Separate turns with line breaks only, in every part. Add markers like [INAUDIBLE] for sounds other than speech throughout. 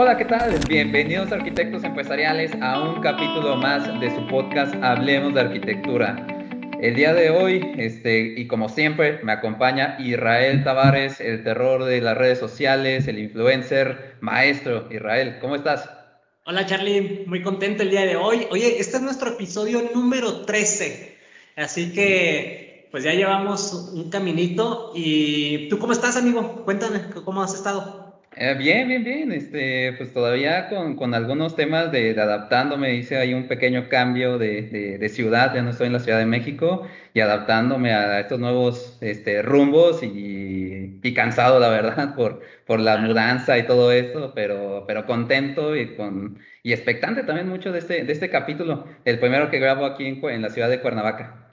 Hola, ¿qué tal? Bienvenidos arquitectos empresariales a un capítulo más de su podcast Hablemos de Arquitectura. El día de hoy, este, y como siempre, me acompaña Israel Tavares, el terror de las redes sociales, el influencer, maestro. Israel, ¿cómo estás?
Hola Charlie, muy contento el día de hoy. Oye, este es nuestro episodio número 13, así que pues ya llevamos un caminito. ¿Y tú cómo estás, amigo? Cuéntame, ¿cómo has estado?
Eh, bien, bien, bien. Este, pues todavía con, con algunos temas de, de, adaptándome, hice ahí un pequeño cambio de, de, ciudad, ya no estoy en la Ciudad de México, y adaptándome a estos nuevos este, rumbos y, y cansado, la verdad, [LAUGHS] por, por la mudanza y todo esto, pero, pero contento y, con, y expectante también mucho de este, de este capítulo, el primero que grabo aquí en, en la ciudad de Cuernavaca.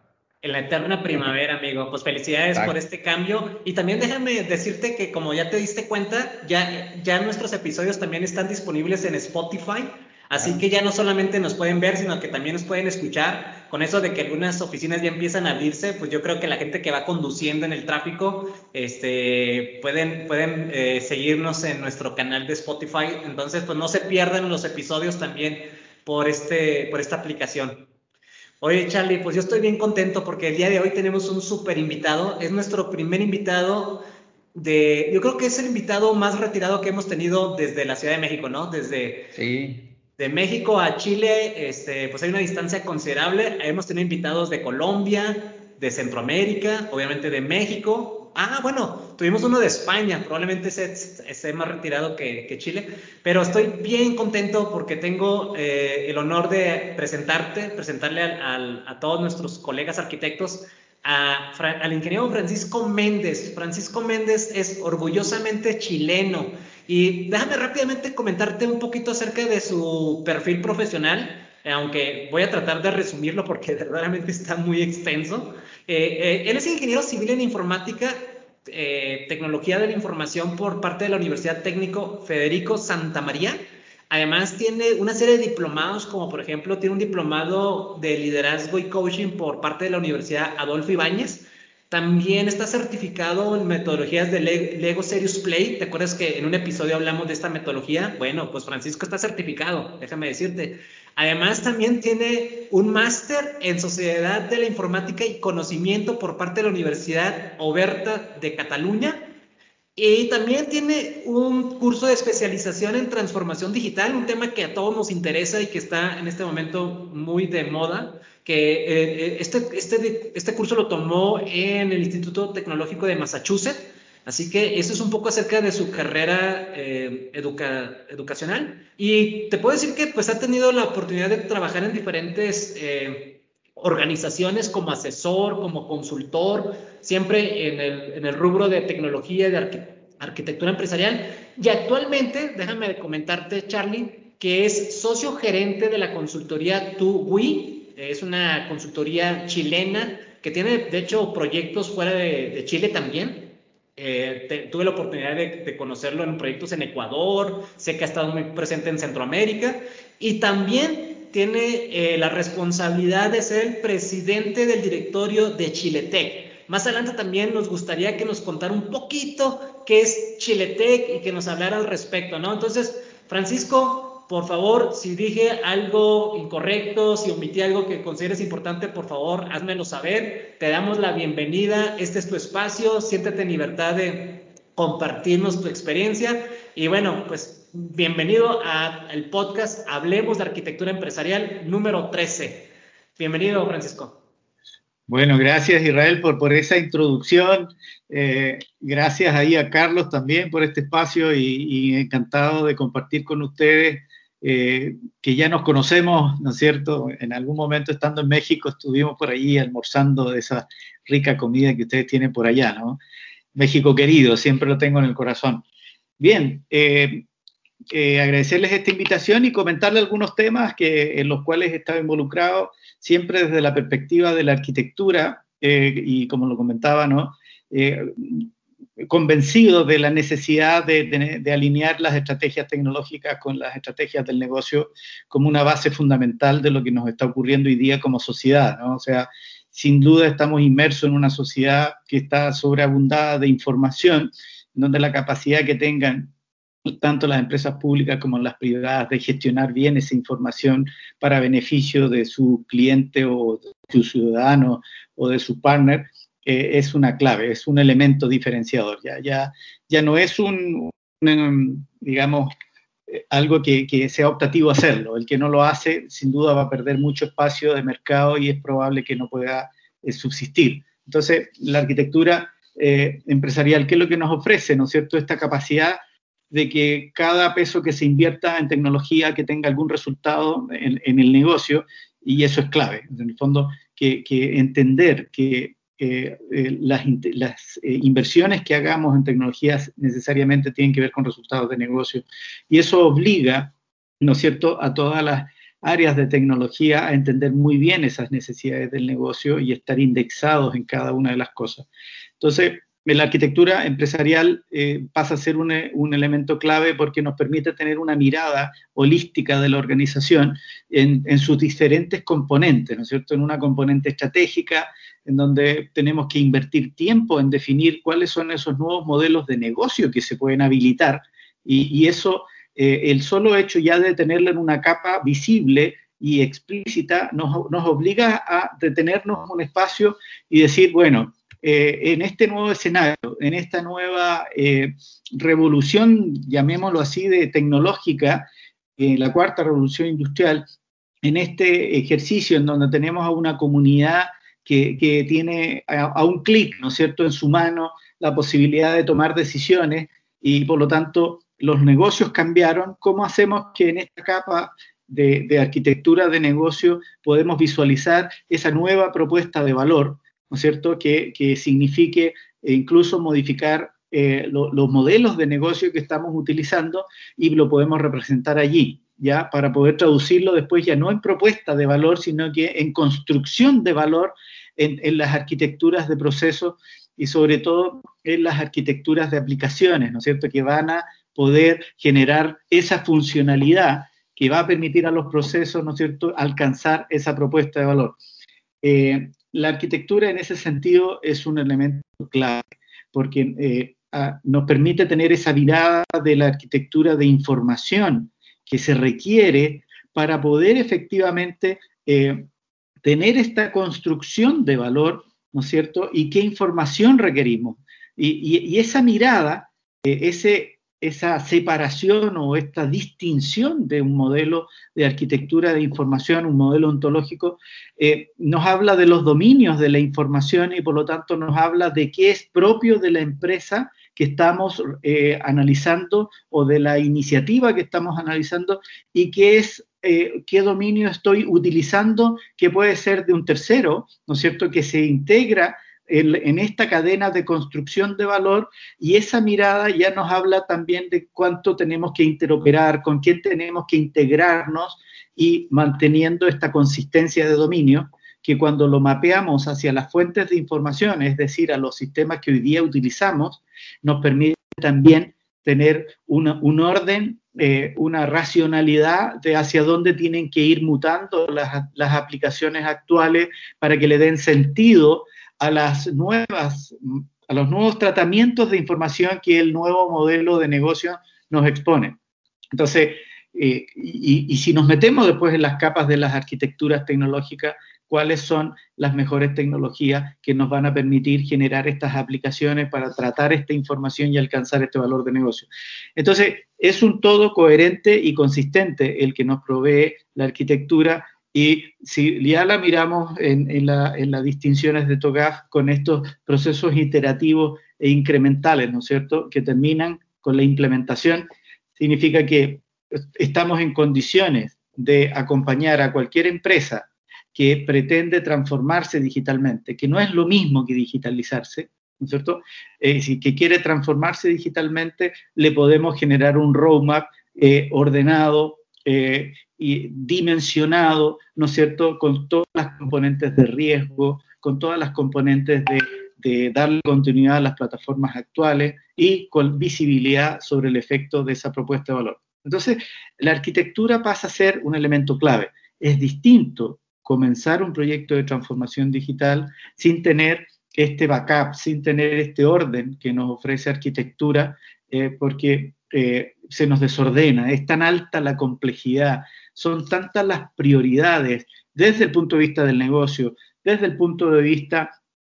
En la eterna primavera, amigo. Pues felicidades por este cambio. Y también déjame decirte que como ya te diste cuenta, ya, ya nuestros episodios también están disponibles en Spotify. Así que ya no solamente nos pueden ver, sino que también nos pueden escuchar. Con eso de que algunas oficinas ya empiezan a abrirse, pues yo creo que la gente que va conduciendo en el tráfico, este, pueden, pueden eh, seguirnos en nuestro canal de Spotify. Entonces, pues no se pierdan los episodios también por, este, por esta aplicación. Oye, Charlie, pues yo estoy bien contento porque el día de hoy tenemos un súper invitado. Es nuestro primer invitado de, yo creo que es el invitado más retirado que hemos tenido desde la Ciudad de México, ¿no? Desde sí. de México a Chile, este, pues hay una distancia considerable. Hemos tenido invitados de Colombia, de Centroamérica, obviamente de México, Ah, bueno, tuvimos uno de España, probablemente esté más retirado que, Chile, pero estoy bien contento porque tengo eh, el honor de presentarte, presentarle a todos nuestros colegas arquitectos al ingeniero Francisco Méndez. Francisco Méndez es orgullosamente chileno y déjame rápidamente comentarte un poquito acerca de su perfil profesional, aunque voy a tratar de resumirlo porque [LAUGHS] verdaderamente está muy extenso. Eh, eh, él es ingeniero civil en informática, eh, tecnología de la información por parte de la Universidad Técnico Federico Santa María. Además tiene una serie de diplomados, como por ejemplo tiene un diplomado de liderazgo y coaching por parte de la Universidad Adolfo Ibáñez. También está certificado en metodologías de Lego Serious Play. ¿Te acuerdas que en un episodio hablamos de esta metodología? Bueno, pues Francisco está certificado, déjame decirte. Además, también tiene un máster en Sociedad de la Informática y Conocimiento por parte de la Universidad Oberta de Cataluña. Y también tiene un curso de especialización en transformación digital, un tema que a todos nos interesa y que está en este momento muy de moda, que eh, eh, este, este, este curso lo tomó en el Instituto Tecnológico de Massachusetts Así que eso es un poco acerca de su carrera eh, educacional. Y te puedo decir que pues ha tenido la oportunidad de trabajar en diferentes eh, organizaciones como asesor, como consultor, siempre en el, en el rubro de tecnología de arquitectura empresarial. Y actualmente, déjame comentarte, Charlie, que es socio gerente de la consultoría TUWI, es una consultoría chilena que tiene, de hecho, proyectos fuera de Chile también. Eh, tuve la oportunidad de, conocerlo en proyectos en Ecuador, sé que ha estado muy presente en Centroamérica y también tiene eh, la responsabilidad de ser el presidente del directorio de Chiletec. Más adelante también nos gustaría que nos contara un poquito qué es Chiletec y que nos hablara al respecto, ¿no? Entonces, Francisco, por favor, si dije algo incorrecto, si omití algo que consideres importante, por favor, házmelo saber. Te damos la bienvenida. Este es tu espacio. Siéntete en libertad de compartirnos tu experiencia. Y bueno, pues bienvenido al podcast Hablemos de Arquitectura Empresarial número 13. Bienvenido, Francisco.
Bueno, gracias Israel por, por esa introducción. Eh, gracias ahí a Carlos también por este espacio y, encantado de compartir con ustedes eh, que ya nos conocemos, ¿no es cierto? En algún momento estando en México estuvimos por allí almorzando esa rica comida que ustedes tienen por allá, ¿no? México querido, siempre lo tengo en el corazón. Bien, eh, eh, agradecerles esta invitación y comentarles algunos temas que, en los cuales he estado involucrado, siempre desde la perspectiva de la arquitectura, y como lo comentaba, ¿no? convencido de la necesidad de, alinear las estrategias tecnológicas con las estrategias del negocio como una base fundamental de lo que nos está ocurriendo hoy día como sociedad, ¿no? O sea, sin duda estamos inmersos en una sociedad que está sobreabundada de información, donde la capacidad que tengan tanto las empresas públicas como las privadas, de gestionar bien esa información para beneficio de su cliente o de su ciudadano o de su partner, eh, es una clave, es un elemento diferenciador. Ya, ya, ya no es un, digamos, eh, algo que, sea optativo hacerlo. El que no lo hace, sin duda, va a perder mucho espacio de mercado y es probable que no pueda eh, subsistir. Entonces, la arquitectura empresarial, ¿qué es lo que nos ofrece? ¿No es cierto? Esta capacidad de que cada peso que se invierta en tecnología que tenga algún resultado en, el negocio, y eso es clave. En el fondo, que, entender que eh, eh, las, eh, inversiones que hagamos en tecnologías necesariamente tienen que ver con resultados de negocio. Y eso obliga, ¿no es cierto?, a todas las áreas de tecnología a entender muy bien esas necesidades del negocio y estar indexados en cada una de las cosas. Entonces, la arquitectura empresarial eh, pasa a ser un, elemento clave porque nos permite tener una mirada holística de la organización en, sus diferentes componentes, ¿no es cierto? En una componente estratégica, en donde tenemos que invertir tiempo en definir cuáles son esos nuevos modelos de negocio que se pueden habilitar y, eso, eh, el solo hecho ya de tenerlo en una capa visible y explícita nos, nos obliga a detenernos un espacio y decir, bueno, eh, en este nuevo escenario, en esta nueva eh, revolución, llamémoslo así, de tecnológica, en la cuarta revolución industrial, en este ejercicio en donde tenemos a una comunidad que, tiene a, un clic, ¿no es cierto?, en su mano la posibilidad de tomar decisiones y por lo tanto los negocios cambiaron, ¿cómo hacemos que en esta capa de, de arquitectura de negocio podemos visualizar esa nueva propuesta de valor ¿no es cierto?, que, signifique eh, incluso modificar eh, los modelos de negocio que estamos utilizando y lo podemos representar allí, ¿ya? Para poder traducirlo después ya no en propuesta de valor, sino que en construcción de valor en, las arquitecturas de procesos y sobre todo en las arquitecturas de aplicaciones, ¿no es cierto?, que van a poder generar esa funcionalidad que va a permitir a los procesos, ¿no es cierto?, alcanzar esa propuesta de valor. Eh, la arquitectura en ese sentido es un elemento clave, porque eh, nos permite tener esa mirada de la arquitectura de información que se requiere para poder efectivamente eh, tener esta construcción de valor, ¿no es cierto? Y qué información requerimos. Y, esa mirada, eh, ese esa separación o esta distinción de un modelo de arquitectura de información, un modelo ontológico, eh, nos habla de los dominios de la información y por lo tanto nos habla de qué es propio de la empresa que estamos eh, analizando o de la iniciativa que estamos analizando y qué es eh, qué dominio estoy utilizando que puede ser de un tercero, ¿no es cierto?, que se integra en, esta cadena de construcción de valor y esa mirada ya nos habla también de cuánto tenemos que interoperar, con quién tenemos que integrarnos y manteniendo esta consistencia de dominio que cuando lo mapeamos hacia las fuentes de información, es decir, a los sistemas que hoy día utilizamos, nos permite también tener un orden, eh, una racionalidad de hacia dónde tienen que ir mutando las, las, aplicaciones actuales para que le den sentido a las nuevas, a los nuevos tratamientos de información que el nuevo modelo de negocio nos expone. Entonces, eh, y, si nos metemos después en las capas de las arquitecturas tecnológicas, cuáles son las mejores tecnologías que nos van a permitir generar estas aplicaciones para tratar esta información y alcanzar este valor de negocio. Entonces, es un todo coherente y consistente el que nos provee la arquitectura y si ya la miramos en, las distinciones de TOGAF con estos procesos iterativos e incrementales, ¿no es cierto?, que terminan con la implementación, significa que estamos en condiciones de acompañar a cualquier empresa que pretende transformarse digitalmente, que no es lo mismo que digitalizarse, ¿no es cierto? Eh, si que quiere transformarse digitalmente, le podemos generar un roadmap eh, ordenado, eh, y dimensionado, ¿no es cierto?, con todas las componentes de riesgo, con todas las componentes de, darle continuidad a las plataformas actuales y con visibilidad sobre el efecto de esa propuesta de valor. Entonces, la arquitectura pasa a ser un elemento clave. Es distinto comenzar un proyecto de transformación digital sin tener este backup, sin tener este orden que nos ofrece arquitectura, eh, porque eh, se nos desordena, es tan alta la complejidad, son tantas las prioridades desde el punto de vista del negocio, desde el punto de vista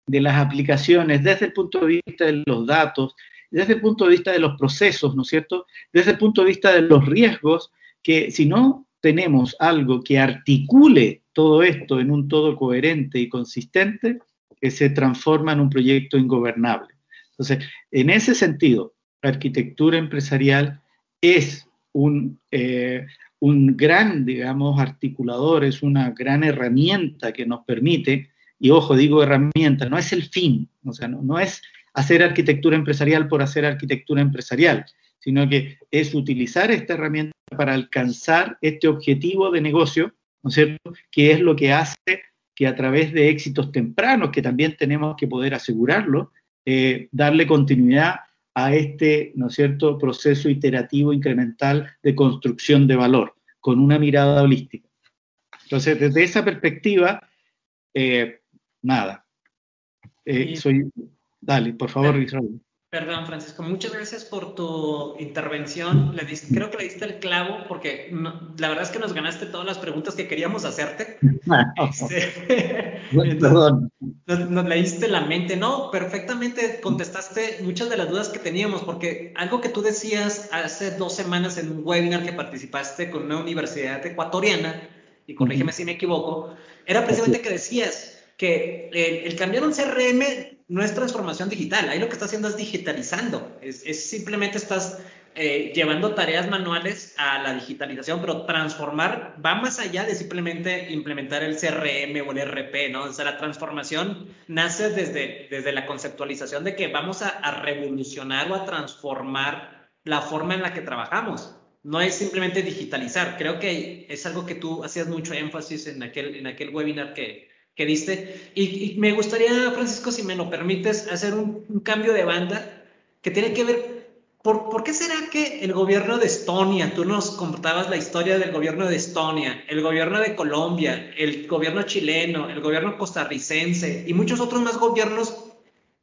de las aplicaciones, desde el punto de vista de los datos, desde el punto de vista de los procesos, ¿no es cierto? Desde el punto de vista de los riesgos, que si no tenemos algo que articule todo esto en un todo coherente y consistente, que se transforma en un proyecto ingobernable. Entonces, en ese sentido, la arquitectura empresarial es un, eh, un gran, digamos, articulador, es una gran herramienta que nos permite, y ojo, digo herramienta, no es el fin, o sea, no, no es hacer arquitectura empresarial por hacer arquitectura empresarial, sino que es utilizar esta herramienta para alcanzar este objetivo de negocio, ¿no es cierto?, que es lo que hace que a través de éxitos tempranos, que también tenemos que poder asegurarlo, eh, darle continuidad a este, ¿no es cierto?, proceso iterativo incremental de construcción de valor, con una mirada holística. Entonces, desde esa perspectiva, eh, nada. Eh, soy, dale, por favor, Israel.
Perdón, Francisco, muchas gracias por tu intervención. Le creo que le diste el clavo porque la verdad es que nos ganaste todas las preguntas que queríamos hacerte. [LAUGHS] Este, [LAUGHS] Perdón. Nos, nos, leíste la mente, ¿no? Perfectamente contestaste muchas de las dudas que teníamos porque algo que tú decías hace dos semanas en un webinar que participaste con una universidad ecuatoriana, y corrígeme si me equivoco, era precisamente que decías que el, cambiar un CRM no es transformación digital, ahí lo que estás haciendo es digitalizando, es, simplemente estás eh, llevando tareas manuales a la digitalización, pero transformar va más allá de simplemente implementar el CRM o el RP, ¿no? O sea, la transformación nace desde, desde la conceptualización de que vamos a, a revolucionar o a transformar la forma en la que trabajamos no es simplemente digitalizar. Creo que es algo que tú hacías mucho énfasis en aquel, en aquel webinar que, que diste. Y, me gustaría, Francisco, si me lo permites, hacer un, cambio de banda que tiene que ver, por, por, qué será que el gobierno de Estonia, tú nos contabas la historia del gobierno de Estonia, el gobierno de Colombia, el gobierno chileno, el gobierno costarricense y muchos otros más gobiernos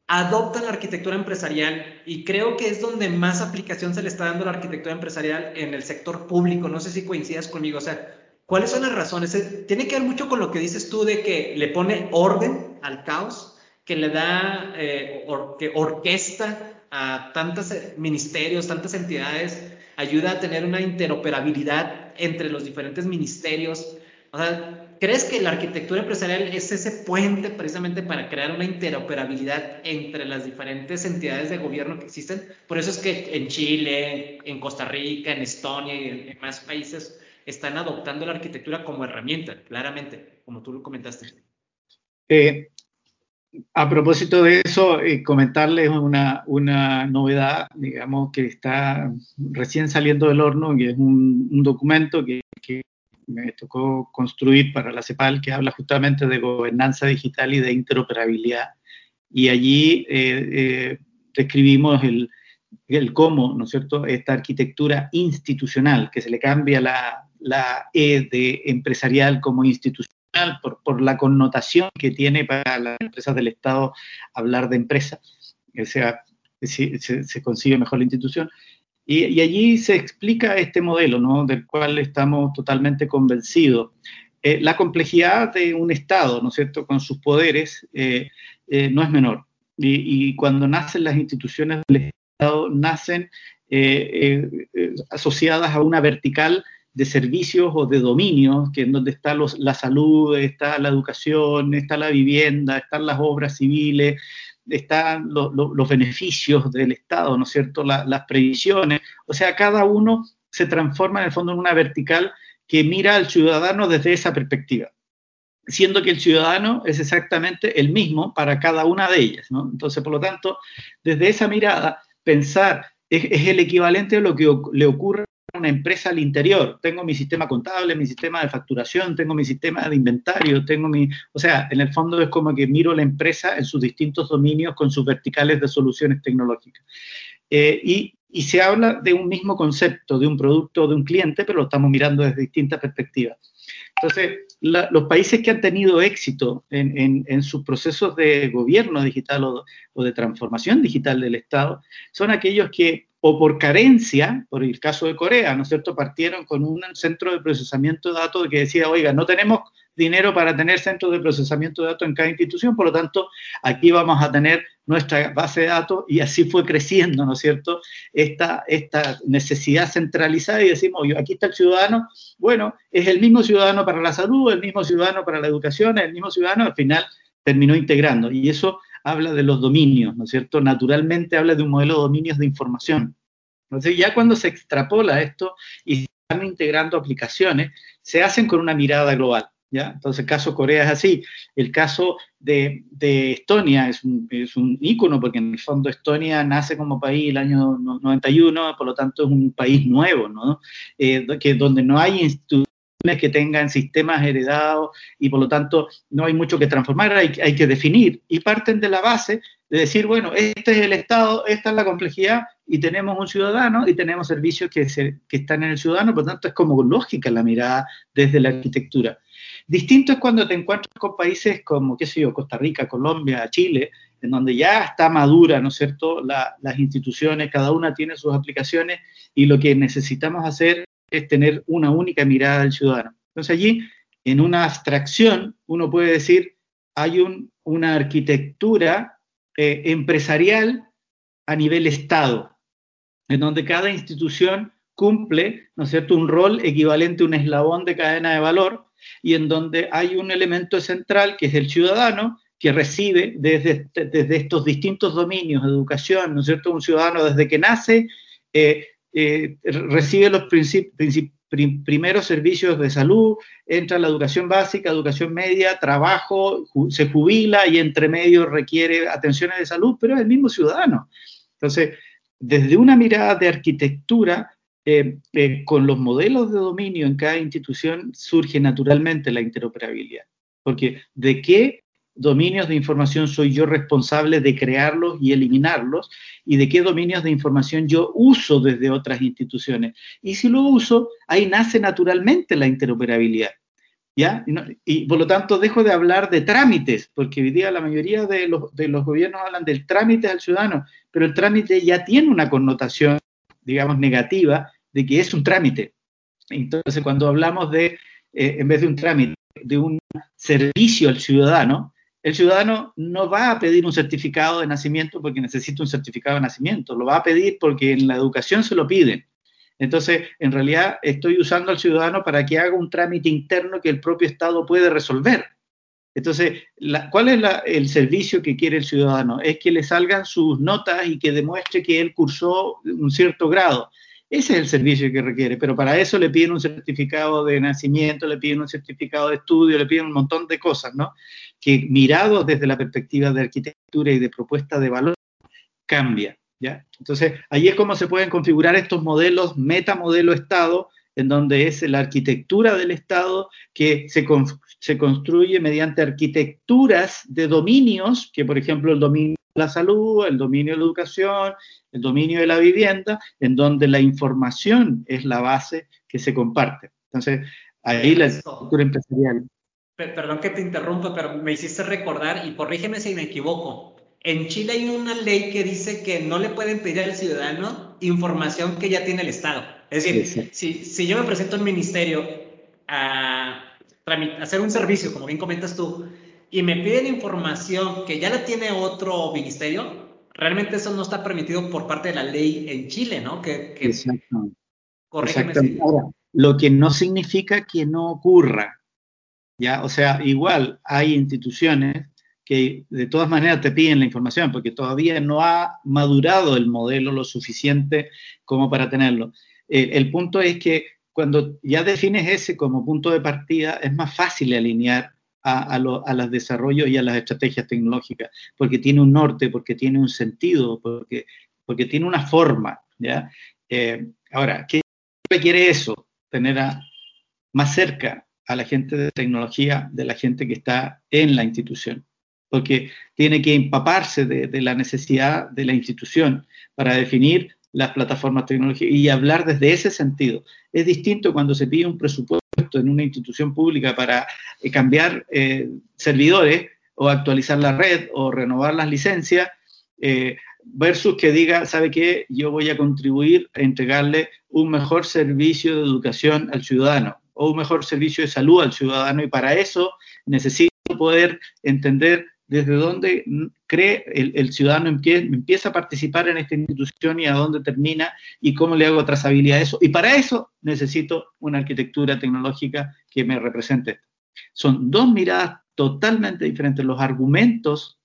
adoptan la arquitectura empresarial y creo que es donde más aplicación se le está dando a la arquitectura empresarial en el sector público. No sé si coincidas conmigo, o sea, ¿Cuáles son las razones? Eh, tiene que ver mucho con lo que dices tú de que le pone orden al caos, que le da, eh, que orquesta a tantos eh, ministerios, tantas entidades, ayuda a tener una interoperabilidad entre los diferentes ministerios. O sea, ¿crees que la arquitectura empresarial es ese puente precisamente para crear una interoperabilidad entre las diferentes entidades de gobierno que existen? Por eso es que en Chile, en Costa Rica, en Estonia y en, en más países están adoptando la arquitectura como herramienta, claramente, como tú lo comentaste.
Eh, a propósito de eso, eh, comentarles una, una, novedad, digamos, que está recién saliendo del horno, que es un, documento que, me tocó construir para la CEPAL, que habla justamente de gobernanza digital y de interoperabilidad. Y allí eh, describimos el, el cómo, ¿no es cierto?, esta arquitectura institucional, que se le cambia la, la E de empresarial como institucional por, por, la connotación que tiene para las empresas del Estado hablar de empresa, o sea, se, se, consigue mejor la institución. Y, y, allí se explica este modelo, ¿no? del cual estamos totalmente convencidos. Eh, la complejidad de un Estado, ¿no es cierto?, con sus poderes, eh, eh, no es menor. Y, y, cuando nacen las instituciones del Estado, nacen asociadas a una vertical de servicios o de dominios, que en donde está los, la salud, está la educación, está la vivienda, están las obras civiles, están los beneficios del Estado, ¿no es cierto?, las previsiones. O sea, cada uno se transforma en el fondo en una vertical que mira al ciudadano desde esa perspectiva, siendo que el ciudadano es exactamente el mismo para cada una de ellas, ¿no? Entonces, por lo tanto, desde esa mirada, pensar es, es el equivalente a lo que le ocurre una empresa al interior. Tengo mi sistema contable, mi sistema de facturación, tengo mi sistema de inventario, tengo mi... O sea, en el fondo es como que miro la empresa en sus distintos dominios con sus verticales de soluciones tecnológicas. Eh, y, y, se habla de un mismo concepto, de un producto, de un cliente, pero lo estamos mirando desde distintas perspectivas. Entonces, los países que han tenido éxito en, en, en sus procesos de gobierno digital o, o, de transformación digital del Estado son aquellos que o por carencia, por el caso de Corea, ¿no es cierto? Partieron con un centro de procesamiento de datos que decía, oiga, no tenemos dinero para tener centros de procesamiento de datos en cada institución, por lo tanto, aquí vamos a tener nuestra base de datos y así fue creciendo, ¿no es cierto?, esta, esta necesidad centralizada y decimos, oye, aquí está el ciudadano, bueno, es el mismo ciudadano para la salud, el mismo ciudadano para la educación, el mismo ciudadano, al final terminó integrando y eso habla de los dominios, ¿no es cierto? Naturalmente habla de un modelo de dominios de información. Entonces, ya cuando se extrapola esto y se están integrando aplicaciones, se hacen con una mirada global. Entonces, el caso Corea es así. El caso de, Estonia es un, es un, ícono, porque en el fondo Estonia nace como país el año 91, por lo tanto es un país nuevo, ¿no? Eh, que, donde no hay instituciones que tengan sistemas heredados y por lo tanto no hay mucho que transformar, hay, hay que definir. Y parten de la base de decir, bueno, este es el Estado, esta es la complejidad y tenemos un ciudadano y tenemos servicios que, que están en el ciudadano, por lo tanto es como lógica la mirada desde la arquitectura. Distinto es cuando te encuentras con países como, qué sé yo, Costa Rica, Colombia, Chile, en donde ya está madura, ¿no es cierto?, las instituciones, cada una tiene sus aplicaciones y lo que necesitamos hacer es tener una única mirada del ciudadano. Entonces allí, en una abstracción, uno puede decir, hay una arquitectura eh, empresarial a nivel Estado, en donde cada institución cumple, ¿no es cierto?, un rol equivalente a un eslabón de cadena de valor y en donde hay un elemento central que es el ciudadano que recibe desde, desde estos distintos dominios, educación, ¿no es cierto? Un ciudadano desde que nace eh, eh, recibe los primeros servicios de salud, entra a la educación básica, educación media, trabajo, se jubila y entre medio requiere atenciones de salud, pero es el mismo ciudadano. Entonces, desde una mirada de arquitectura, eh, eh, con los modelos de dominio en cada institución surge naturalmente la interoperabilidad. Porque ¿de qué dominios de información soy yo responsable de crearlos y eliminarlos? ¿Y de qué dominios de información yo uso desde otras instituciones? Y si lo uso, ahí nace naturalmente la interoperabilidad. ¿Ya? Y, por lo tanto dejo de hablar de trámites, porque hoy día la mayoría de los, de los gobiernos hablan del trámite al ciudadano, pero el trámite ya tiene una connotación digamos, negativa de que es un trámite. Entonces, cuando hablamos de, eh, en vez de un trámite, de un servicio al ciudadano, el ciudadano no va a pedir un certificado de nacimiento porque necesita un certificado de nacimiento, lo va a pedir porque en la educación se lo piden. Entonces, en realidad estoy usando al ciudadano para que haga un trámite interno que el propio Estado puede resolver. Entonces, ¿cuál es el servicio que quiere el ciudadano? Es que le salgan sus notas y que demuestre que él cursó un cierto grado. Ese es el servicio que requiere, pero para eso le piden un certificado de nacimiento, le piden un certificado de estudio, le piden un montón de cosas, ¿no? Que mirados desde la perspectiva de arquitectura y de propuesta de valor, cambia, ¿ya? Entonces, ahí es como se pueden configurar estos modelos, metamodelo Estado, en donde es la arquitectura del Estado que se, se construye mediante arquitecturas de dominios, que por ejemplo el dominio de la salud, el dominio de la educación, el dominio de la vivienda, en donde la información es la base que se comparte. Entonces, ahí la estructura empresarial.
Perdón que te interrumpa, pero me hiciste recordar, y corrígeme si me equivoco, en Chile hay una ley que dice que no le pueden pedir al ciudadano información que ya tiene el Estado. Es decir, si, si, yo me presento al ministerio a, hacer un servicio, como bien comentas tú, y me piden información que ya la tiene otro ministerio, realmente eso no está permitido por parte de la ley en Chile, ¿no? Que,
Exacto. Ahora, lo que no significa que no ocurra, ¿ya? O sea, igual hay instituciones que de todas maneras te piden la información porque todavía no ha madurado el modelo lo suficiente como para tenerlo. Eh, el punto es que cuando ya defines ese como punto de partida, es más fácil alinear a, los desarrollos y a las estrategias tecnológicas, porque tiene un norte, porque tiene un sentido, porque, porque tiene una forma. ¿ya? Eh, ahora, ¿qué requiere eso? Tener más cerca a la gente de tecnología de la gente que está en la institución, porque tiene que empaparse de la necesidad de la institución para definir las plataformas tecnológicas y hablar desde ese sentido. Es distinto cuando se pide un presupuesto en una institución pública para eh, cambiar eh, servidores o actualizar la red o renovar las licencias, eh, versus que diga, ¿sabe qué? Yo voy a contribuir a entregarle un mejor servicio de educación al ciudadano o un mejor servicio de salud al ciudadano y para eso necesito poder entender desde dónde cree el, ciudadano empieza, a participar en esta institución y a dónde termina y cómo le hago trazabilidad a eso. Y para eso necesito una arquitectura tecnológica que me represente. Son dos miradas totalmente diferentes. Los argumentos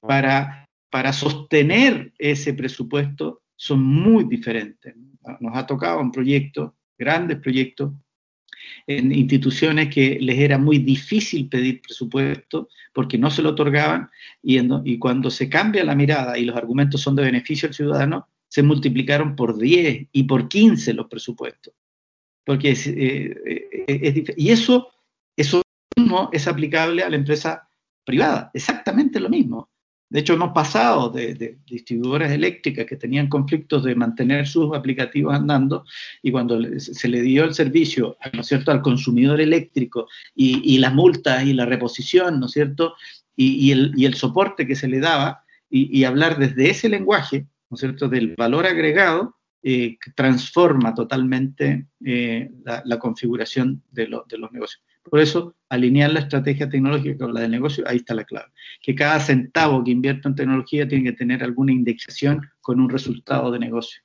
para, para sostener ese presupuesto son muy diferentes. Nos ha tocado un proyecto, grandes proyectos, en instituciones que les era muy difícil pedir presupuesto porque no se lo otorgaban y, y cuando se cambia la mirada y los argumentos son de beneficio al ciudadano, se multiplicaron por 10 y por 15 los presupuestos. Porque es, eh, eh, y eso, eso mismo es aplicable a la empresa privada, exactamente lo mismo. De hecho, hemos pasado de, distribuidoras eléctricas que tenían conflictos de mantener sus aplicativos andando y cuando se le dio el servicio, ¿no es cierto?, al consumidor eléctrico y, las multas y la reposición, ¿no es cierto?, y, el, soporte que se le daba y, hablar desde ese lenguaje, ¿no es cierto?, del valor agregado, eh, transforma totalmente eh, la, configuración de los negocios. Por eso, alinear la estrategia tecnológica con la de negocio, ahí está la clave. Que cada centavo que invierta en tecnología tiene que tener alguna indexación con un resultado de negocio.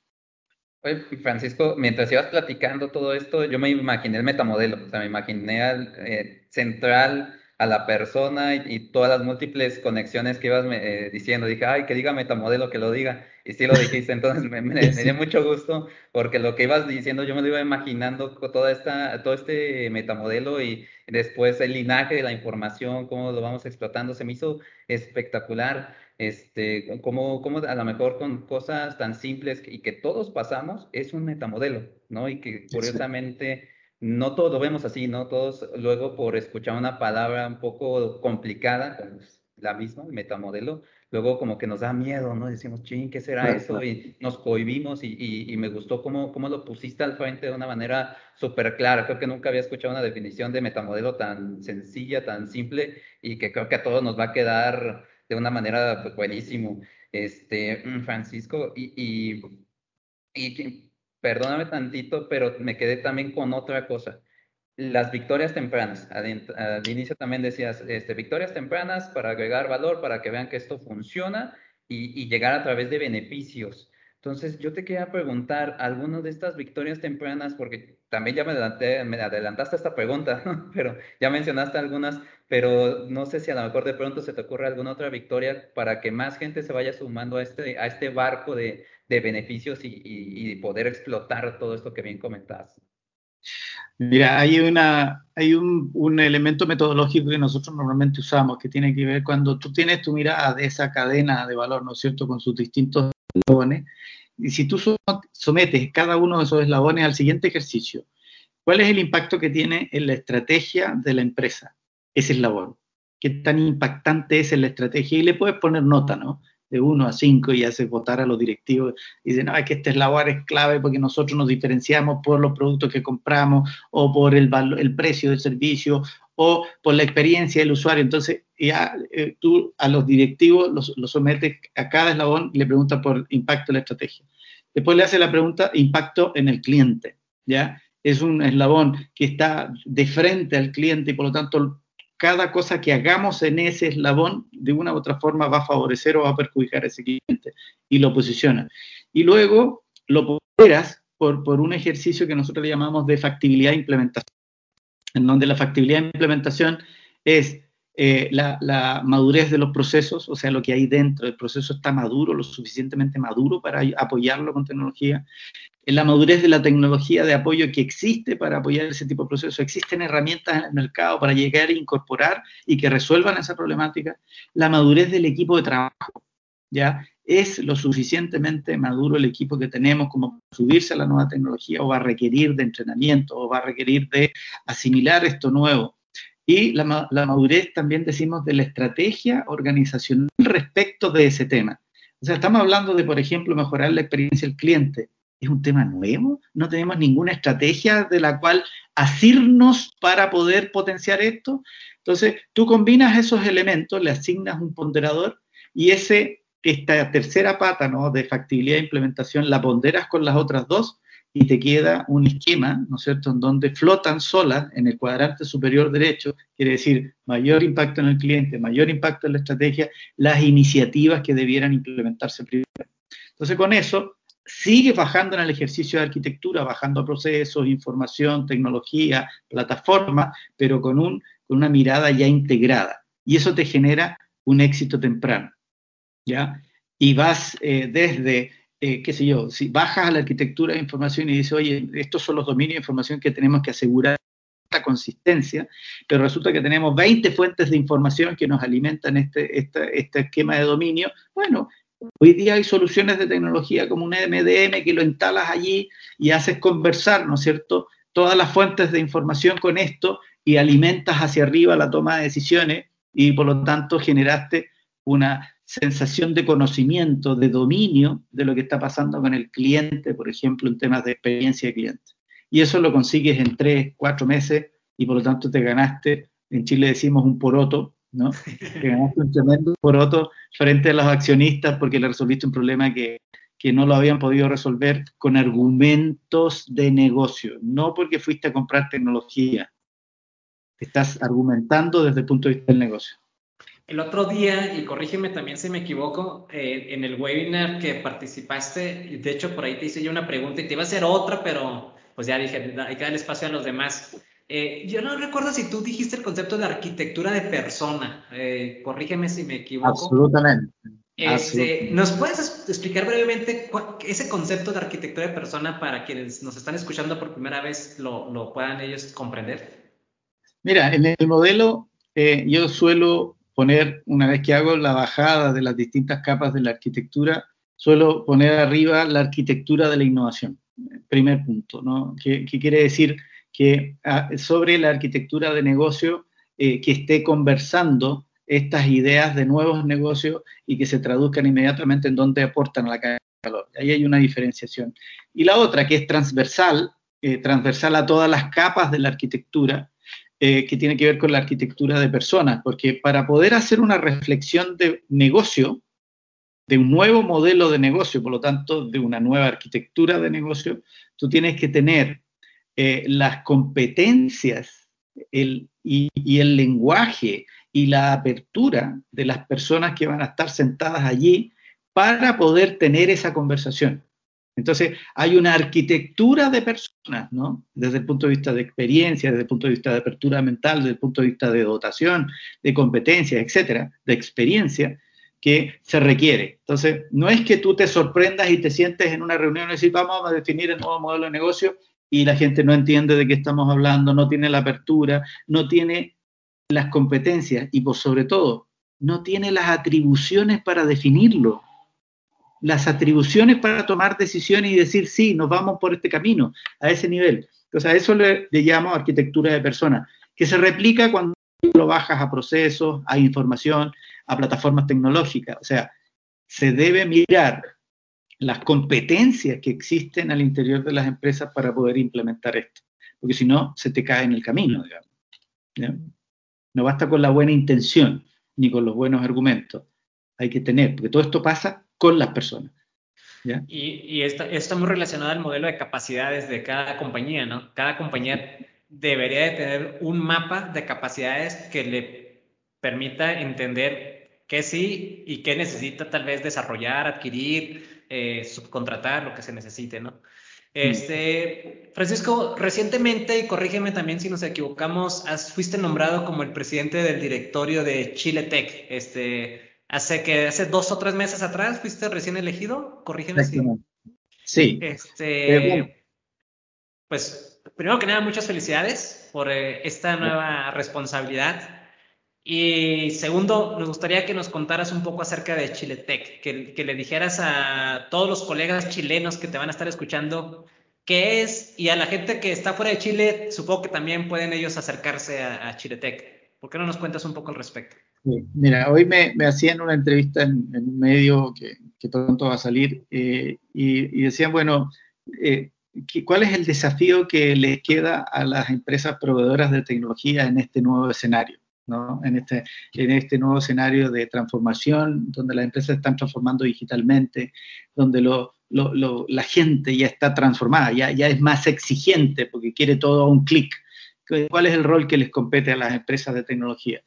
Oye, Francisco, mientras ibas platicando todo esto, yo me imaginé el metamodelo, o sea, me imaginé al eh, central a la persona y, todas las múltiples conexiones que ibas eh, diciendo. Dije, ay, que diga metamodelo, que lo diga. Y sí lo dijiste, [LAUGHS] entonces me, me, dio mucho gusto porque lo que ibas diciendo yo me lo iba imaginando toda esta, todo este metamodelo y después el linaje de la información, cómo lo vamos explotando, se me hizo espectacular. Este, como, como a lo mejor con cosas tan simples y que todos pasamos, es un metamodelo, ¿no? Y que curiosamente no todos lo vemos así, ¿no? Todos luego por escuchar una palabra un poco complicada, como la misma, el metamodelo, luego como que nos da miedo, ¿no? Decimos, ching, ¿qué será eso? Y nos cohibimos y, y, me gustó cómo, cómo, lo pusiste al frente de una manera súper clara. Creo que nunca había escuchado una definición de metamodelo tan sencilla, tan simple y que creo que a todos nos va a quedar de una manera pues, buenísimo. Este, mm, Francisco, y, y, y perdóname tantito, pero me quedé también con otra cosa las victorias tempranas. Al, inicio también decías, este, victorias tempranas para agregar valor, para que vean que esto funciona y, llegar a través de beneficios. Entonces, yo te quería preguntar, ¿alguna de estas victorias tempranas, porque también ya me, adelanté, me adelantaste esta pregunta, [LAUGHS] pero ya mencionaste algunas, pero no sé si a lo mejor de pronto se te ocurre alguna otra victoria para que más gente se vaya sumando a este, a este barco de, de beneficios y, y, poder explotar todo esto que bien comentaste.
Mira, hay, una, hay un, un, elemento metodológico que nosotros normalmente usamos que tiene que ver cuando tú tienes tu mirada de esa cadena de valor, ¿no es cierto?, con sus distintos eslabones, y si tú sometes cada uno de esos eslabones al siguiente ejercicio, ¿cuál es el impacto que tiene en la estrategia de la empresa ese eslabón? ¿Qué tan impactante es en la estrategia? Y le puedes poner nota, ¿no? De 1 a 5 y hace votar a los directivos. Y dicen, no, es que este eslabón es clave porque nosotros nos diferenciamos por los productos que compramos o por el, el precio del servicio o por la experiencia del usuario. Entonces, ya eh, tú a los directivos los, sometes a cada eslabón y le preguntas por impacto en la estrategia. Después le hace la pregunta impacto en el cliente, ¿ya? Es un eslabón que está de frente al cliente y por lo tanto cada cosa que hagamos en ese eslabón de una u otra forma va a favorecer o va a perjudicar a ese cliente y lo posiciona. Y luego lo ponderas por, por un ejercicio que nosotros le llamamos de factibilidad e implementación, en donde la factibilidad e implementación es eh, la, madurez de los procesos, o sea, lo que hay dentro del proceso está maduro, lo suficientemente maduro para apoyarlo con tecnología, la madurez de la tecnología de apoyo que existe para apoyar ese tipo de procesos, existen herramientas en el mercado para llegar a incorporar y que resuelvan esa problemática, la madurez del equipo de trabajo, ¿ya? Es lo suficientemente maduro el equipo que tenemos como subirse a la nueva tecnología o va a requerir de entrenamiento o va a requerir de asimilar esto nuevo y la, madurez también decimos de la estrategia organizacional respecto de ese tema. O sea, estamos hablando de, por ejemplo, mejorar la experiencia del cliente. ¿Es un tema nuevo? No tenemos ninguna estrategia de la cual asirnos para poder potenciar esto. Entonces, tú combinas esos elementos, le asignas un ponderador y ese esta tercera pata ¿no? de factibilidad de implementación la ponderas con las otras dos y te queda un esquema, ¿no es cierto?, en donde flotan solas en el cuadrante superior derecho, quiere decir mayor impacto en el cliente, mayor impacto en la estrategia, las iniciativas que debieran implementarse primero. Entonces, con eso, sigue bajando en el ejercicio de arquitectura, bajando procesos, información, tecnología, plataforma, pero con, un, con una mirada ya integrada. Y eso te genera un éxito temprano, ¿ya? Y vas eh, desde eh, qué sé yo, si bajas a la arquitectura de información y dices, oye, estos son los dominios de información que tenemos que asegurar esta consistencia, pero resulta que tenemos 20 fuentes de información que nos alimentan este, este, este esquema de dominio, bueno, hoy día hay soluciones de tecnología como un MDM que lo instalas allí y haces conversar, ¿no es cierto?, todas las fuentes de información con esto y alimentas hacia arriba la toma de decisiones y por lo tanto generaste una sensación de conocimiento, de dominio de lo que está pasando con el cliente, por ejemplo, en temas de experiencia de cliente. Y eso lo consigues en tres, cuatro meses y por lo tanto te ganaste, en Chile decimos un poroto, ¿no? Te ganaste un tremendo poroto frente a los accionistas porque le resolviste un problema que, que no lo habían podido resolver con argumentos de negocio, no porque fuiste a comprar tecnología. Estás argumentando desde el punto de vista del negocio.
El otro día, y corrígeme también si me equivoco, eh, en el webinar que participaste, de hecho por ahí te hice yo una pregunta y te iba a hacer otra, pero pues ya dije, hay que dar espacio a los demás. Eh, yo no recuerdo si tú dijiste el concepto de arquitectura de persona. Eh, corrígeme si me equivoco.
Absolutamente.
Este, ¿Nos puedes explicar brevemente ese concepto de arquitectura de persona para quienes nos están escuchando por primera vez lo, lo puedan ellos comprender?
Mira, en el modelo yo suelo poner, una vez que hago la bajada de las distintas capas de la arquitectura, suelo poner arriba la arquitectura de la innovación. Primer punto, ¿no? ¿Qué, quiere decir? Que ah, sobre la arquitectura de negocio, eh, que esté conversando estas ideas de nuevos negocios y que se traduzcan inmediatamente en dónde aportan la cadena de valor. Ahí hay una diferenciación. Y la otra, que es transversal, eh, transversal a todas las capas de la arquitectura, eh, que tiene que ver con la arquitectura de personas, porque para poder hacer una reflexión de negocio, de un nuevo modelo de negocio, por lo tanto, de una nueva arquitectura de negocio, tú tienes que tener eh, las competencias y, y el lenguaje y la apertura de las personas que van a estar sentadas allí para poder tener esa conversación. Entonces, hay una arquitectura de personas, ¿no? Desde el punto de vista de experiencia, desde el punto de vista de apertura mental, desde el punto de vista de dotación, de competencias, etcétera, de experiencia, que se requiere. Entonces, no es que tú te sorprendas y te sientes en una reunión y decís, vamos a definir el nuevo modelo de negocio y la gente no entiende de qué estamos hablando, no tiene la apertura, no tiene las competencias y, por sobre todo, no tiene las atribuciones para definirlo las atribuciones para tomar decisiones y decir, sí, nos vamos por este camino, a ese nivel. Entonces, a eso le, llamo arquitectura de persona, que se replica cuando lo bajas a procesos, a información, a plataformas tecnológicas. O sea, se debe mirar las competencias que existen al interior de las empresas para poder implementar esto. Porque si no, se te cae en el camino, digamos. No basta con la buena intención ni con los buenos argumentos. Hay que tener, porque todo esto pasa con las personas.
Y, y esto, está muy relacionado al modelo de capacidades de cada compañía, ¿no? Cada compañía debería de tener un mapa de capacidades que le permita entender qué sí y qué necesita tal vez desarrollar, adquirir, eh, subcontratar, lo que se necesite, ¿no? Este, Francisco, recientemente, y corrígeme también si nos equivocamos, fuiste nombrado como el presidente del directorio de Chile Tech. Este, Hace que hace dos o tres meses atrás fuiste recién elegido, corrígeme si.
Sí.
Este, pues, primero que nada, muchas felicidades por eh, esta nueva responsabilidad. Y segundo, nos gustaría que nos contaras un poco acerca de Chile Tech, que, le dijeras a todos los colegas chilenos que te van a estar escuchando qué es y a la gente que está fuera de Chile, supongo que también pueden ellos acercarse a, a Chile Tech. ¿Por qué no nos cuentas un poco al respecto?
mira, hoy me, hacían una entrevista en, un medio que, pronto va a salir eh, y, decían, bueno, eh, ¿cuál es el desafío que les queda a las empresas proveedoras de tecnología en este nuevo escenario? ¿No? en, este, en este nuevo escenario de transformación, donde las empresas están transformando digitalmente, donde lo, lo, la gente ya está transformada, ya, ya es más exigente porque quiere todo a un clic. ¿Cuál es el rol que les compete a las empresas de tecnología?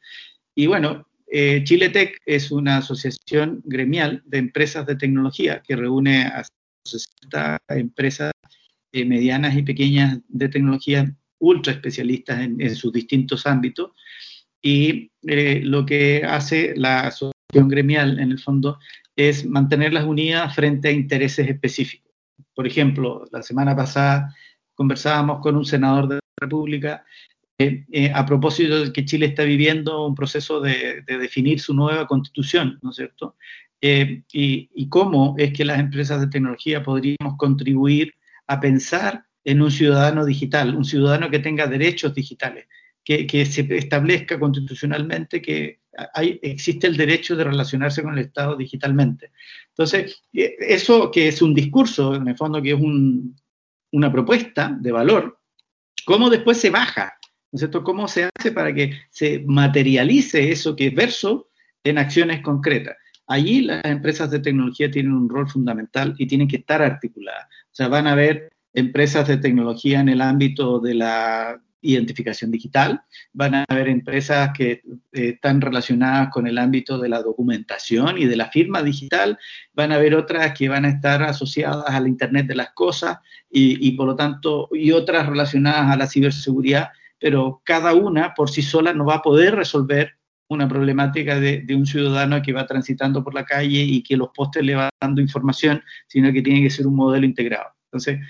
Y bueno, eh, Chile Tech es una asociación gremial de empresas de tecnología que reúne a 60 empresas eh, medianas y pequeñas de tecnología ultra especialistas en, sus distintos ámbitos. Y eh, lo que hace la asociación gremial, en el fondo, es mantenerlas unidas frente a intereses específicos. Por ejemplo, la semana pasada conversábamos con un senador de la República eh, eh, a propósito de que Chile está viviendo un proceso de, definir su nueva constitución, ¿no es cierto? Eh, y, cómo es que las empresas de tecnología podríamos contribuir a pensar en un ciudadano digital, un ciudadano que tenga derechos digitales, que, que se establezca constitucionalmente que hay, existe el derecho de relacionarse con el Estado digitalmente. Entonces, eso que es un discurso, en el fondo que es una propuesta de valor, ¿cómo después se baja ¿no es cierto? ¿Cómo se hace para que se materialice eso que es verso en acciones concretas? Allí las empresas de tecnología tienen un rol fundamental y tienen que estar articuladas. O sea, van a haber empresas de tecnología en el ámbito de la identificación digital, van a haber empresas que eh, están relacionadas con el ámbito de la documentación y de la firma digital, van a haber otras que van a estar asociadas al Internet de las Cosas y, por lo tanto, y otras relacionadas a la ciberseguridad pero cada una por sí sola no va a poder resolver una problemática de, un ciudadano que va transitando por la calle y que los postes le van dando información, sino que tiene que ser un modelo integrado. Entonces,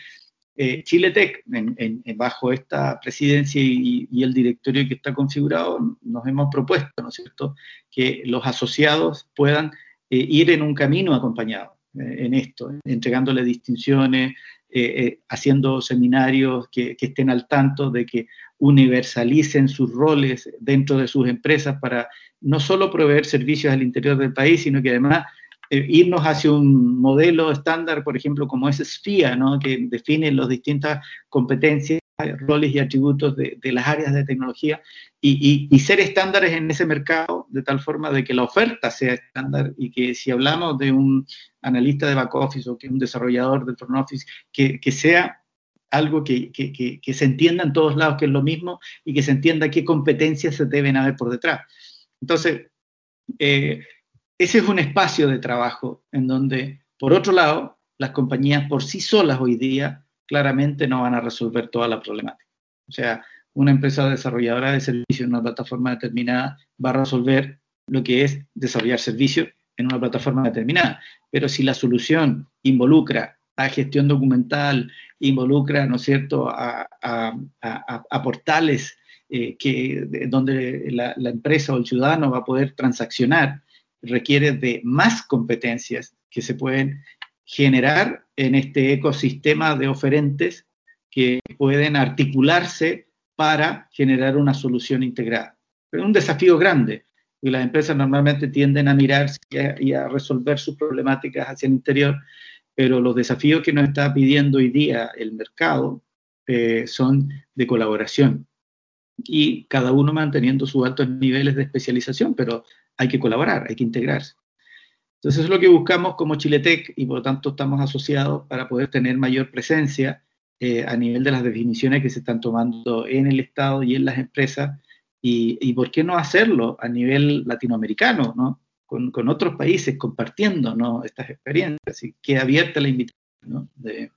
eh, Chile Tech, bajo esta presidencia y, el directorio que está configurado, nos hemos propuesto, ¿no es cierto?, que los asociados puedan eh, ir en un camino acompañado eh, en esto, entregándole distinciones, haciendo seminarios que, estén al tanto de que universalicen sus roles dentro de sus empresas para no solo proveer servicios al interior del país, sino que además eh, irnos hacia un modelo estándar, por ejemplo, como es SFIA, ¿no? que define las distintas competencias, roles y atributos de, las áreas de tecnología y, y, ser estándares en ese mercado de tal forma de que la oferta sea estándar y que si hablamos de un analista de back office o que un desarrollador de front office, que, que sea algo que, se entienda en todos lados que es lo mismo y que se entienda qué competencias se deben haber por detrás. Entonces, eh, ese es un espacio de trabajo en donde, por otro lado, las compañías por sí solas hoy día claramente no van a resolver toda la problemática. O sea, una empresa desarrolladora de servicios en una plataforma determinada va a resolver lo que es desarrollar servicios en una plataforma determinada. Pero si la solución involucra a gestión documental, involucra, ¿no es cierto?, a, portales eh, donde la, empresa o el ciudadano va a poder transaccionar, requiere de más competencias que se pueden generar en este ecosistema de oferentes que pueden articularse para generar una solución integrada. Es un desafío grande, y las empresas normalmente tienden a mirar y a resolver sus problemáticas hacia el interior, pero los desafíos que nos está pidiendo hoy día el mercado eh, son de colaboración y cada uno manteniendo sus altos niveles de especialización, pero hay que colaborar, hay que integrarse. Entonces eso es lo que buscamos como Chiletec y por lo tanto estamos asociados para poder tener mayor presencia eh, a nivel de las definiciones que se están tomando en el Estado y en las empresas y, por qué no hacerlo a nivel latinoamericano, ¿no? con, otros países compartiendo estas experiencias y queda abierta la invitación de,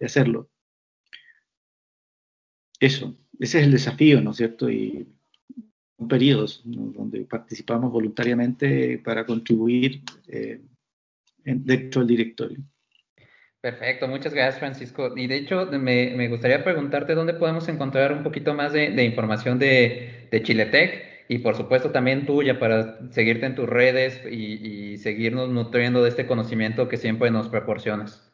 hacerlo. Eso, ese es el desafío, ¿no es cierto? Y periodos donde participamos voluntariamente para contribuir eh, dentro del directorio.
Perfecto, muchas gracias Francisco. Y de hecho me, gustaría preguntarte dónde podemos encontrar un poquito más de, información de, de Chiletec y por supuesto también tuya para seguirte en tus redes y, seguirnos nutriendo de este conocimiento que siempre nos proporcionas.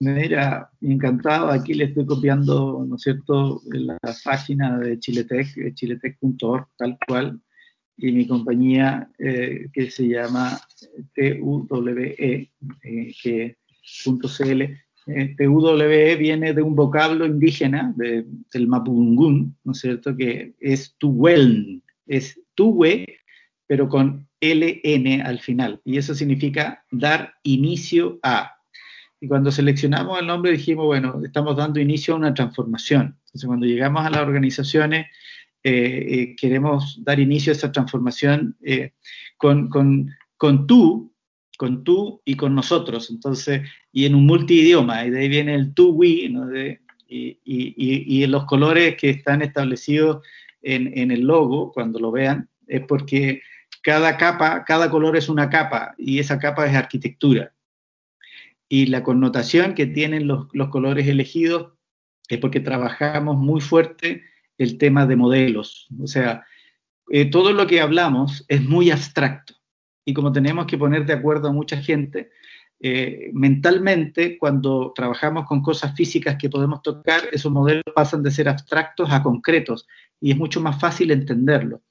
Mira, encantado. Aquí le estoy copiando, ¿no es cierto?, la página de Chiletec, chiletec.org, tal cual, y mi compañía eh, que se llama TUWE, eh. Eh, TUWE viene de un vocablo indígena del Mapudungún, ¿no es cierto?, que es tu es tuwe, pero con LN al final. Y eso significa dar inicio a. Y cuando seleccionamos el nombre dijimos, bueno, estamos dando inicio a una transformación. Entonces, cuando llegamos a las organizaciones, eh, eh, queremos dar inicio a esa transformación eh, con, con, con, tú, con tú y con nosotros. Entonces, y en un multidioma, y de ahí viene el tú, we, y, y, y, los colores que están establecidos en, en el logo, cuando lo vean, es porque cada capa, cada color es una capa y esa capa es arquitectura. Y la connotación que tienen los, los colores elegidos es porque trabajamos muy fuerte el tema de modelos. O sea, eh, todo lo que hablamos es muy abstracto. Y como tenemos que poner de acuerdo a mucha gente, eh, mentalmente, cuando trabajamos con cosas físicas que podemos tocar, esos modelos pasan de ser abstractos a concretos y es mucho más fácil entenderlo.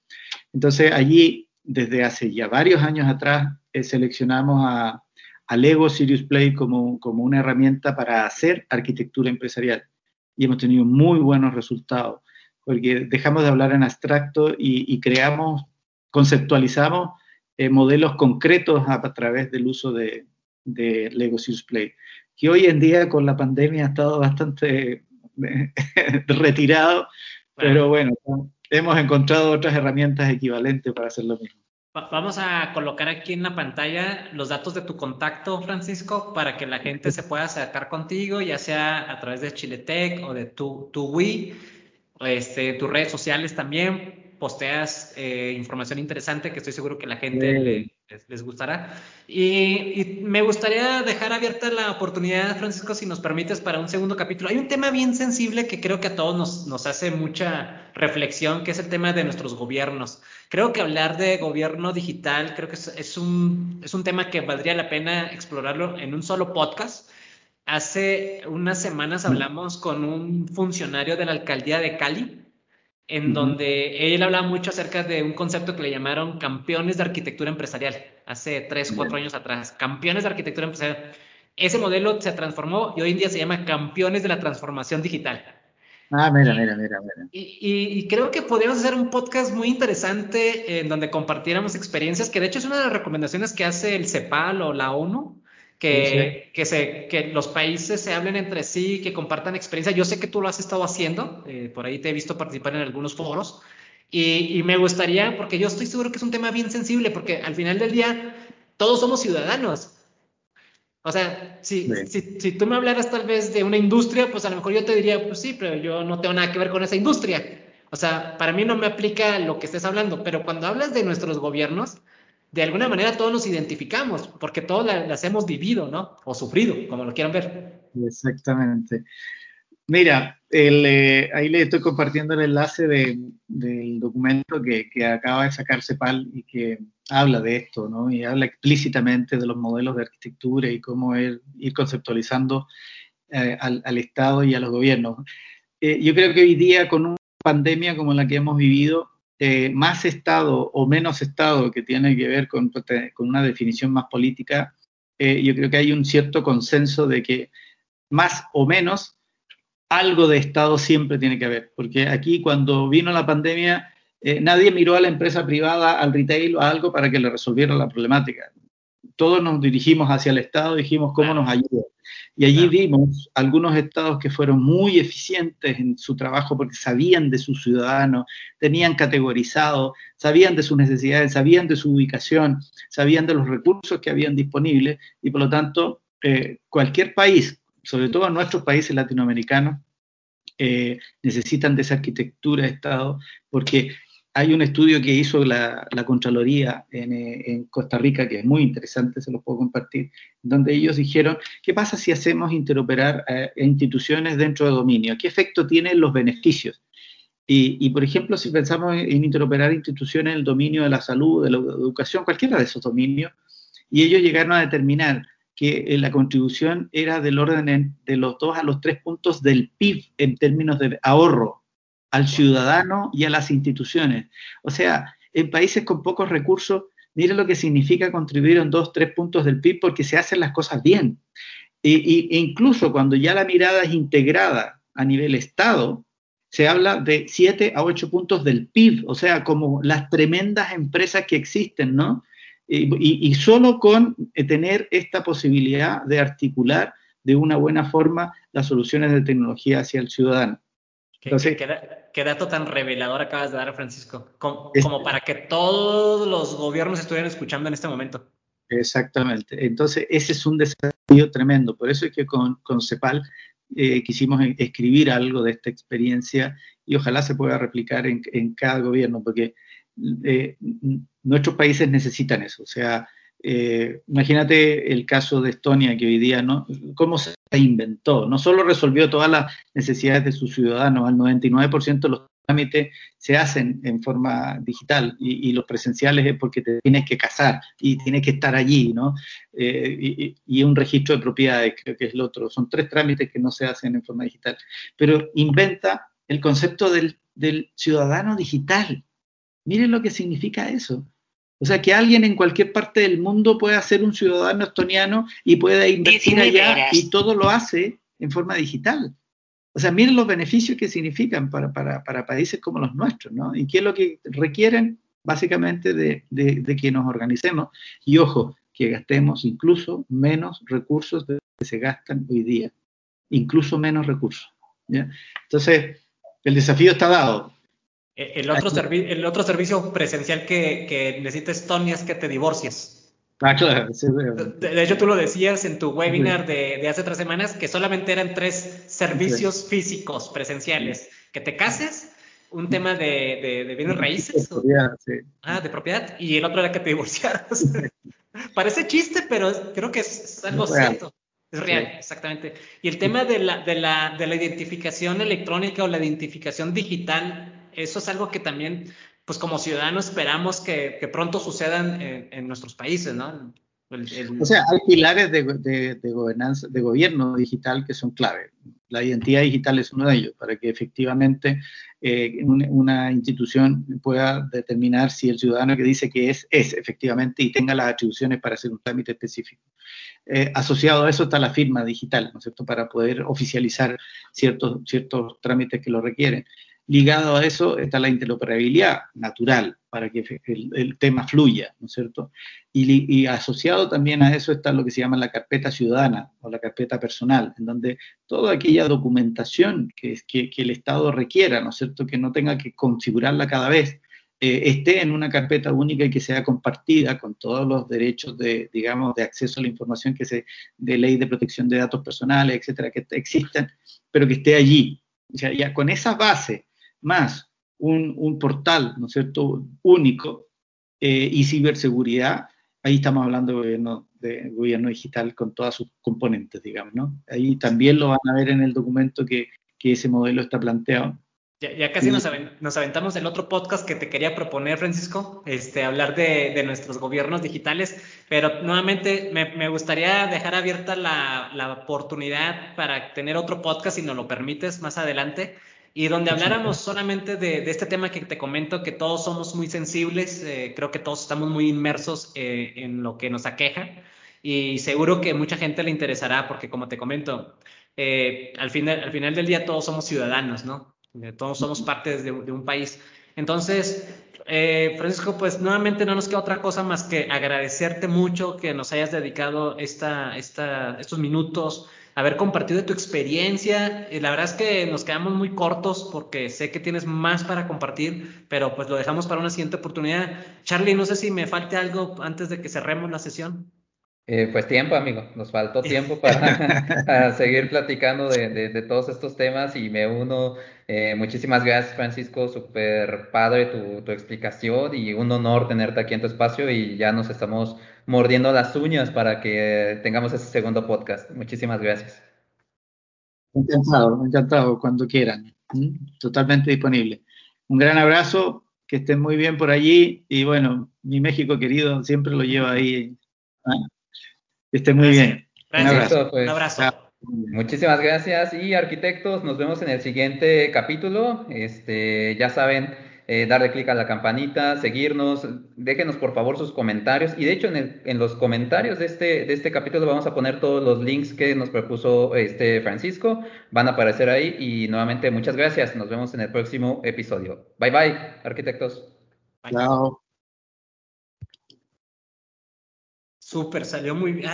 Entonces, allí, desde hace ya varios años atrás, eh, seleccionamos a, Lego Sirius Play como, como una herramienta para hacer arquitectura empresarial y hemos tenido muy buenos resultados porque dejamos de hablar en abstracto y, creamos, conceptualizamos eh, modelos concretos a, través del uso de, Lego Serious Play, que hoy en día con la pandemia ha estado bastante [LAUGHS] retirado, pero bueno, hemos encontrado otras herramientas equivalentes para hacer lo mismo.
Vamos a colocar aquí en la pantalla los datos de tu contacto, Francisco, para que la gente se pueda acercar contigo, ya sea a través de Chiletech o de tu, tu Wii este, tus redes sociales también, posteas eh, información interesante que estoy seguro que la gente les, gustará. Y, me gustaría dejar abierta la oportunidad, Francisco, si nos permites, para un segundo capítulo. Hay un tema bien sensible que creo que a todos nos, nos hace mucha reflexión, que es el tema de nuestros gobiernos. Creo que hablar de gobierno digital, creo que es, es, un, es un tema que valdría la pena explorarlo en un solo podcast Hace unas semanas hablamos con un funcionario de la alcaldía de Cali, en donde él hablaba mucho acerca de un concepto que le llamaron campeones de arquitectura empresarial, hace tres, cuatro años atrás, campeones de arquitectura empresarial. Ese modelo se transformó y hoy en día se llama campeones de la transformación digital.
Ah, mira, mira, mira, mira.
Y, y, creo que podríamos hacer un podcast muy interesante en donde compartiéramos experiencias, que de hecho es una de las recomendaciones que hace el CEPAL o la ONU, que, que, se, que los países se hablen entre sí, que compartan experiencia. Yo sé que tú lo has estado haciendo, eh, por ahí te he visto participar en algunos foros, y, y, me gustaría, porque yo estoy seguro que es un tema bien sensible, porque al final del día todos somos ciudadanos. O sea, si, si, si, tú me hablaras tal vez de una industria, pues a lo mejor yo te diría, pues sí, pero yo no tengo nada que ver con esa industria. O sea, para mí no me aplica lo que estés hablando, pero cuando hablas de nuestros gobiernos, de alguna manera todos nos identificamos, porque todos las hemos vivido, ¿no? O sufrido, como lo quieran ver.
Exactamente. Mira, eh, ahí le estoy compartiendo el enlace del documento que, acaba de sacar CEPAL y que habla de esto, ¿no? Y habla explícitamente de los modelos de arquitectura y cómo ir, conceptualizando eh, al, Estado y a los gobiernos. Eh, yo creo que hoy día, con una pandemia como la que hemos vivido, eh, más Estado o menos Estado, que tiene que ver con, con una definición más política, eh, yo creo que hay un cierto consenso de que más o menos algo de Estado siempre tiene que haber, porque aquí cuando vino la pandemia, eh, nadie miró a la empresa privada, al retail o a algo para que le resolviera la problemática. Todos nos dirigimos hacia el Estado, dijimos cómo nos ayuda. Y allí vimos algunos estados que fueron muy eficientes en su trabajo porque sabían de sus ciudadanos, tenían categorizado, sabían de sus necesidades, sabían de su ubicación, sabían de los recursos que habían disponibles y por lo tanto eh, cualquier país, sobre todo nuestros países latinoamericanos, eh, necesitan de esa arquitectura de Estado porque hay un estudio que hizo la, Contraloría eh, en, Costa Rica, que es muy interesante, se lo puedo compartir, donde ellos dijeron, ¿qué pasa si hacemos interoperar eh, instituciones dentro de dominio? ¿Qué efecto tienen los beneficios? Y, por ejemplo, si pensamos en interoperar instituciones en el dominio de la salud, de la educación, cualquiera de esos dominios, y ellos llegaron a determinar que eh, la contribución era del orden de los dos a los tres puntos del PIB en términos de ahorro al ciudadano y a las instituciones. O sea, en países con pocos recursos, mire lo que significa contribuir en dos, tres puntos del PIB porque se hacen las cosas bien. E, incluso cuando ya la mirada es integrada a nivel Estado, se habla de 7 a 8 puntos del PIB, o sea, como las tremendas empresas que existen, ¿no? Y, solo con eh, tener esta posibilidad de articular de una buena forma las soluciones de tecnología hacia el ciudadano.
Entonces, ¿Qué, dato tan revelador acabas de dar, Francisco? Como, como, para que todos los gobiernos estuvieran escuchando en este momento.
Exactamente. Entonces, ese es un desafío tremendo. Por eso es que con, con CEPAL eh, quisimos e-, escribir algo de esta experiencia y ojalá se pueda replicar en, cada gobierno, porque eh, nuestros países necesitan eso. O sea, eh, imagínate el caso de Estonia, que hoy día, ¿no? ¿Cómo se inventó? No solo resolvió todas las necesidades de sus ciudadanos, al 99% de los trámites se hacen en forma digital y, los presenciales es porque te tienes que casar y tienes que estar allí, ¿no? Eh, y, un registro de propiedades, creo que es el otro. Son tres trámites que no se hacen en forma digital. Pero inventa el concepto del ciudadano digital. Miren lo que significa eso. O sea, que alguien en cualquier parte del mundo pueda ser un ciudadano estoniano y pueda invertir allá y todo lo hace en forma digital. O sea, miren los beneficios que significan para, países como los nuestros, ¿no? Y qué es lo que requieren básicamente de, que nos organicemos. Y ojo, que gastemos incluso menos recursos de que se gastan hoy día. Incluso menos recursos. Entonces, el desafío está dado.
Eh, el otro, el otro servicio presencial que, que Estonia es que te divorcies.
Ah, claro.
de, hecho, tú lo decías en tu webinar de, hace tres semanas que solamente eran tres servicios físicos presenciales. Que te cases, un tema de, de, bienes raíces. De propiedad, sí. Ah, de propiedad. Y el otro era que te divorciaras. [LAUGHS] Parece chiste, pero creo que es, algo cierto. Es real, exactamente. Y el tema de la, de, la, de la identificación electrónica o la identificación digital eso es algo que también, pues como ciudadanos esperamos que, pronto sucedan en, nuestros países, ¿no?
O sea, hay pilares de, gobernanza, de gobierno digital que son clave. La identidad digital es uno de ellos, para que efectivamente eh, una, institución pueda determinar si el ciudadano que dice que es, es efectivamente y tenga las atribuciones para hacer un trámite específico. Eh, asociado a eso está la firma digital, ¿no es cierto?, para poder oficializar ciertos, ciertos trámites que lo requieren. Ligado a eso está la interoperabilidad natural para que el, tema fluya, ¿no es cierto? Y, asociado también a eso está lo que se llama la carpeta ciudadana o la carpeta personal, en donde toda aquella documentación que, que, que el Estado requiera, ¿no es cierto?, que no tenga que configurarla cada vez, eh, esté en una carpeta única y que sea compartida con todos los derechos de, digamos, de acceso a la información que se, de ley de protección de datos personales, etcétera, que existan, pero que esté allí. O sea, ya con esa base más un, portal, ¿no es cierto?, único eh, y ciberseguridad, ahí estamos hablando de gobierno, de gobierno digital con todas sus componentes, digamos, ¿no? Ahí también lo van a ver en el documento que, ese modelo está planteado.
Ya, casi nos, aventamos el otro podcast que te quería proponer, Francisco, este, hablar de, nuestros gobiernos digitales, pero nuevamente me, gustaría dejar abierta la, la, oportunidad para tener otro podcast, si nos lo permites, más adelante, y donde habláramos solamente de, este tema que te comento, que todos somos muy sensibles, eh, creo que todos estamos muy inmersos eh, en lo que nos aqueja y seguro que mucha gente le interesará porque como te comento, eh, al, final, al final del día todos somos ciudadanos, ¿no? Todos somos parte de, un país. Entonces, Francisco, pues nuevamente no nos queda otra cosa más que agradecerte mucho que nos hayas dedicado esta, esta, estos minutos haber compartido tu experiencia. Y la verdad es que nos quedamos muy cortos porque sé que tienes más para compartir, pero pues lo dejamos para una siguiente oportunidad. Charlie, no sé si me falte algo antes de que cerremos la sesión.
Eh, pues tiempo, amigo. Nos faltó [LAUGHS] tiempo [LAUGHS] para, seguir platicando de, todos estos temas y me uno. Eh, muchísimas gracias, Francisco. Súper padre tu, tu, explicación y un honor tenerte aquí en tu espacio y ya nos estamos mordiendo las uñas para que tengamos ese segundo podcast. Muchísimas gracias.
Encantado, encantado, cuando quieran. Totalmente disponible. Un gran abrazo, que estén muy bien por allí y bueno, mi México querido siempre lo lleva ahí. ¿ah? Que estén muy bien.
Un abrazo. Pues. Un abrazo.
Muchísimas gracias y arquitectos, nos vemos en el siguiente capítulo. Este, ya saben, eh, darle clic a la campanita, seguirnos, déjenos por favor sus comentarios. Y de hecho, en, en, los comentarios de este, de este capítulo vamos a poner todos los links que nos propuso este Francisco. Van a aparecer ahí. Y nuevamente, muchas gracias. Nos vemos en el próximo episodio. Bye bye, arquitectos.
Chao.
Súper, salió muy bien.